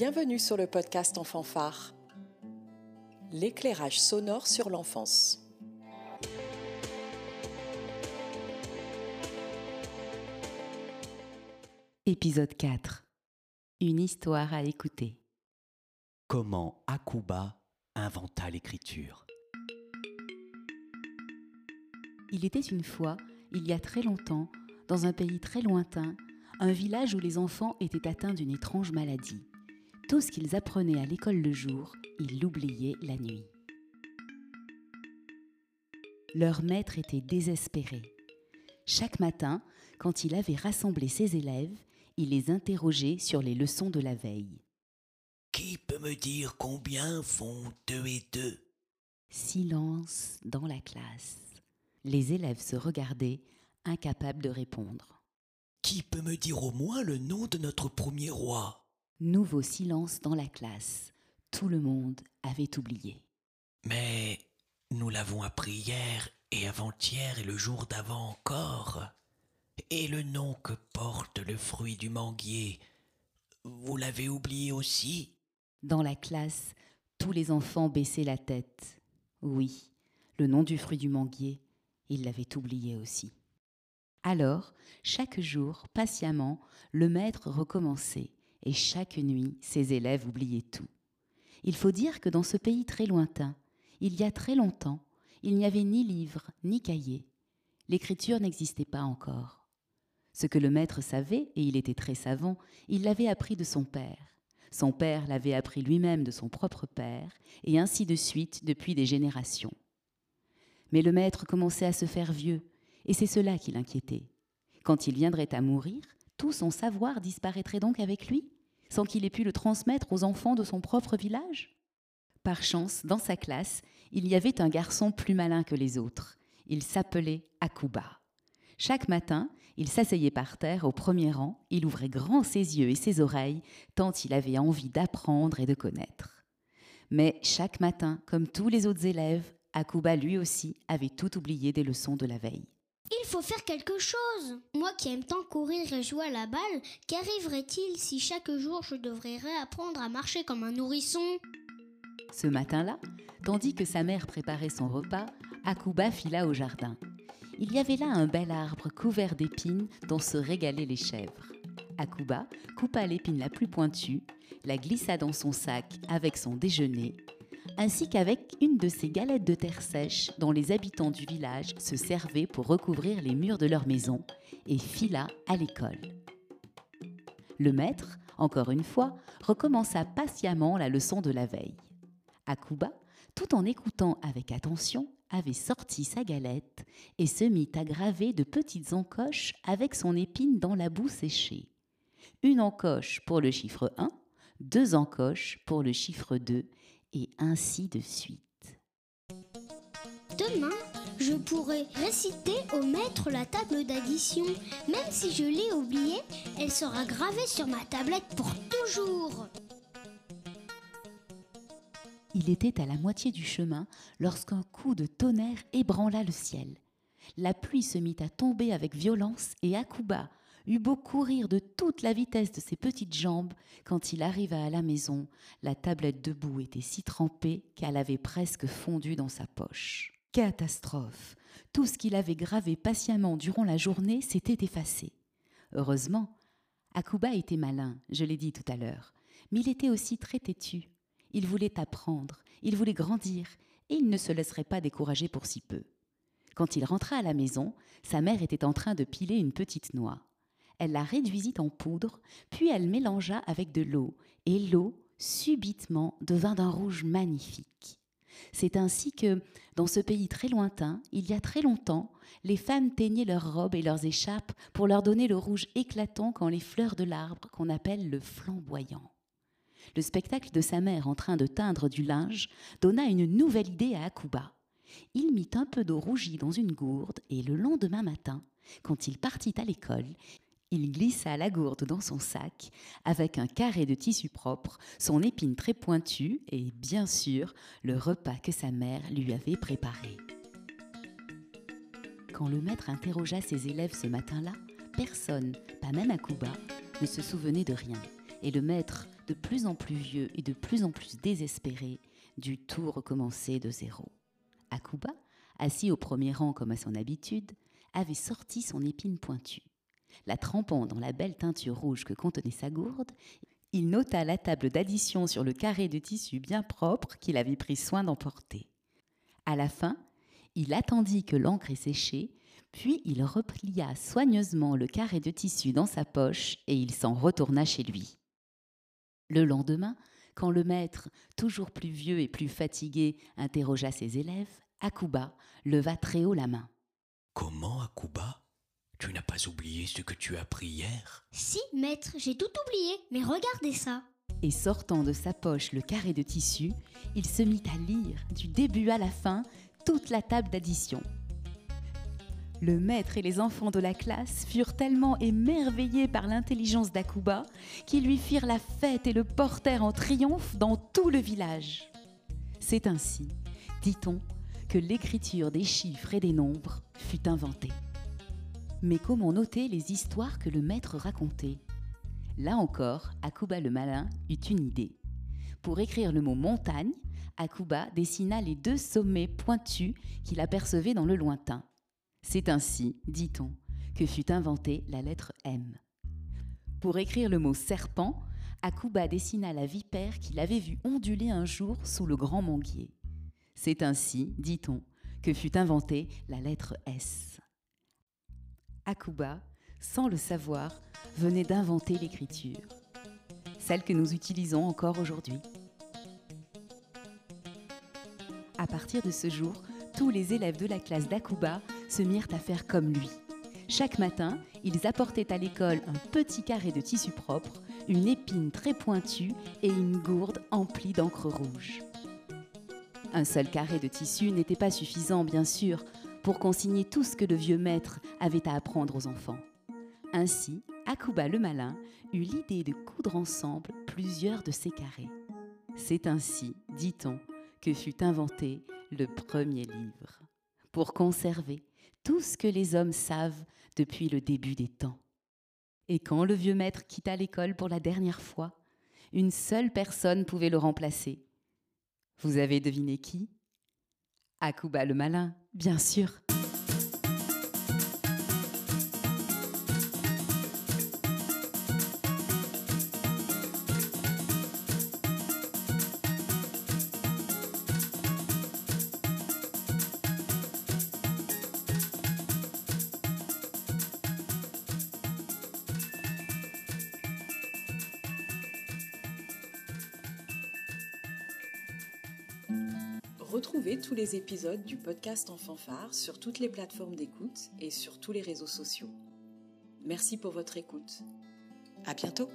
Bienvenue sur le podcast Enfant Phare, l'éclairage sonore sur l'enfance. Épisode 4 Une histoire à écouter. Comment Akuba inventa l'écriture? Il était une fois, il y a très longtemps, dans un pays très lointain, un village où les enfants étaient atteints d'une étrange maladie. Tout ce qu'ils apprenaient à l'école le jour, ils l'oubliaient la nuit. Leur maître était désespéré. Chaque matin, quand il avait rassemblé ses élèves, il les interrogeait sur les leçons de la veille. Qui peut me dire combien font deux et deux? Silence dans la classe. Les élèves se regardaient, incapables de répondre. Qui peut me dire au moins le nom de notre premier roi? Nouveau silence dans la classe. Tout le monde avait oublié. Mais nous l'avons appris hier et avant-hier et le jour d'avant encore. Et le nom que porte le fruit du manguier, vous l'avez oublié aussi? Dans la classe, tous les enfants baissaient la tête. Oui, le nom du fruit du manguier, ils l'avaient oublié aussi. Alors, chaque jour, patiemment, le maître recommençait et chaque nuit, ses élèves oubliaient tout. Il faut dire que dans ce pays très lointain, il y a très longtemps, il n'y avait ni livre, ni cahier. L'écriture n'existait pas encore. Ce que le maître savait, et il était très savant, il l'avait appris de son père. Son père l'avait appris lui-même de son propre père, et ainsi de suite depuis des générations. Mais le maître commençait à se faire vieux, et c'est cela qui l'inquiétait. Quand il viendrait à mourir, tout son savoir disparaîtrait donc avec lui, sans qu'il ait pu le transmettre aux enfants de son propre village? Par chance, dans sa classe, il y avait un garçon plus malin que les autres. Il s'appelait Akuba. Chaque matin, il s'asseyait par terre au premier rang, il ouvrait grand ses yeux et ses oreilles, tant il avait envie d'apprendre et de connaître. Mais chaque matin, comme tous les autres élèves, Akuba lui aussi avait tout oublié des leçons de la veille. Il faut faire quelque chose. Moi qui aime tant courir et jouer à la balle, qu'arriverait-il si chaque jour je devrais réapprendre à marcher comme un nourrisson? Ce matin-là, tandis que sa mère préparait son repas, Akuba fila au jardin. Il y avait là un bel arbre couvert d'épines dont se régalaient les chèvres. Akuba coupa l'épine la plus pointue, la glissa dans son sac avec son déjeuner ainsi qu'avec une de ces galettes de terre sèche dont les habitants du village se servaient pour recouvrir les murs de leur maison, et fila à l'école. Le maître, encore une fois, recommença patiemment la leçon de la veille. Akuba, tout en écoutant avec attention, avait sorti sa galette et se mit à graver de petites encoches avec son épine dans la boue séchée. Une encoche pour le chiffre 1, deux encoches pour le chiffre 2 et ainsi de suite. Demain, je pourrai réciter au maître la table d'addition. Même si je l'ai oubliée, elle sera gravée sur ma tablette pour toujours. Il était à la moitié du chemin lorsqu'un coup de tonnerre ébranla le ciel. La pluie se mit à tomber avec violence et Akuba eut beau courir de toute la vitesse de ses petites jambes, quand il arriva à la maison, la tablette debout était si trempée qu'elle avait presque fondu dans sa poche. Catastrophe. Tout ce qu'il avait gravé patiemment durant la journée s'était effacé. Heureusement, Akuba était malin, je l'ai dit tout à l'heure, mais il était aussi très têtu. Il voulait apprendre, il voulait grandir, et il ne se laisserait pas décourager pour si peu. Quand il rentra à la maison, sa mère était en train de piler une petite noix. Elle la réduisit en poudre, puis elle mélangea avec de l'eau, et l'eau, subitement, devint d'un rouge magnifique. C'est ainsi que, dans ce pays très lointain, il y a très longtemps, les femmes teignaient leurs robes et leurs échappes pour leur donner le rouge éclatant quand les fleurs de l'arbre qu'on appelle le flamboyant. Le spectacle de sa mère en train de teindre du linge donna une nouvelle idée à Akuba. Il mit un peu d'eau rougie dans une gourde et le lendemain matin, quand il partit à l'école, il glissa la gourde dans son sac avec un carré de tissu propre, son épine très pointue et, bien sûr, le repas que sa mère lui avait préparé. Quand le maître interrogea ses élèves ce matin-là, personne, pas même Akuba, ne se souvenait de rien. Et le maître, de plus en plus vieux et de plus en plus désespéré, dut tout recommencer de zéro. Akuba, assis au premier rang comme à son habitude, avait sorti son épine pointue. La trempant dans la belle teinture rouge que contenait sa gourde, il nota la table d'addition sur le carré de tissu bien propre qu'il avait pris soin d'emporter. À la fin, il attendit que l'encre ait séché, puis il replia soigneusement le carré de tissu dans sa poche et il s'en retourna chez lui. Le lendemain, quand le maître, toujours plus vieux et plus fatigué, interrogea ses élèves, Akuba leva très haut la main. Comment, Akuba Tu n'as pas oublié ce que tu as appris hier? Si, maître, j'ai tout oublié, mais regardez ça. Et sortant de sa poche le carré de tissu, il se mit à lire, du début à la fin, toute la table d'addition. Le maître et les enfants de la classe furent tellement émerveillés par l'intelligence d'Akuba qu'ils lui firent la fête et le portèrent en triomphe dans tout le village. C'est ainsi, dit-on, que l'écriture des chiffres et des nombres fut inventée. Mais comment noter les histoires que le maître racontait? Là encore, Akuba le malin eut une idée. Pour écrire le mot montagne, Akuba dessina les deux sommets pointus qu'il apercevait dans le lointain. C'est ainsi, dit-on, que fut inventée la lettre M. Pour écrire le mot serpent, Akuba dessina la vipère qu'il avait vue onduler un jour sous le grand manguier. C'est ainsi, dit-on, que fut inventée la lettre S. Akuba, sans le savoir, venait d'inventer l'écriture, celle que nous utilisons encore aujourd'hui. À partir de ce jour, tous les élèves de la classe d'Akuba se mirent à faire comme lui. Chaque matin, ils apportaient à l'école un petit carré de tissu propre, une épine très pointue et une gourde emplie d'encre rouge. Un seul carré de tissu n'était pas suffisant, bien sûr, pour consigner tout ce que le vieux maître avait à apprendre aux enfants. Ainsi, Akuba le malin eut l'idée de coudre ensemble plusieurs de ces carrés. C'est ainsi, dit-on, que fut inventé le premier livre, pour conserver tout ce que les hommes savent depuis le début des temps. Et quand le vieux maître quitta l'école pour la dernière fois, une seule personne pouvait le remplacer. Vous avez deviné qui? Akuba le malin, bien sûr. Retrouvez tous les épisodes du podcast En fanfare sur toutes les plateformes d'écoute et sur tous les réseaux sociaux. Merci pour votre écoute. À bientôt!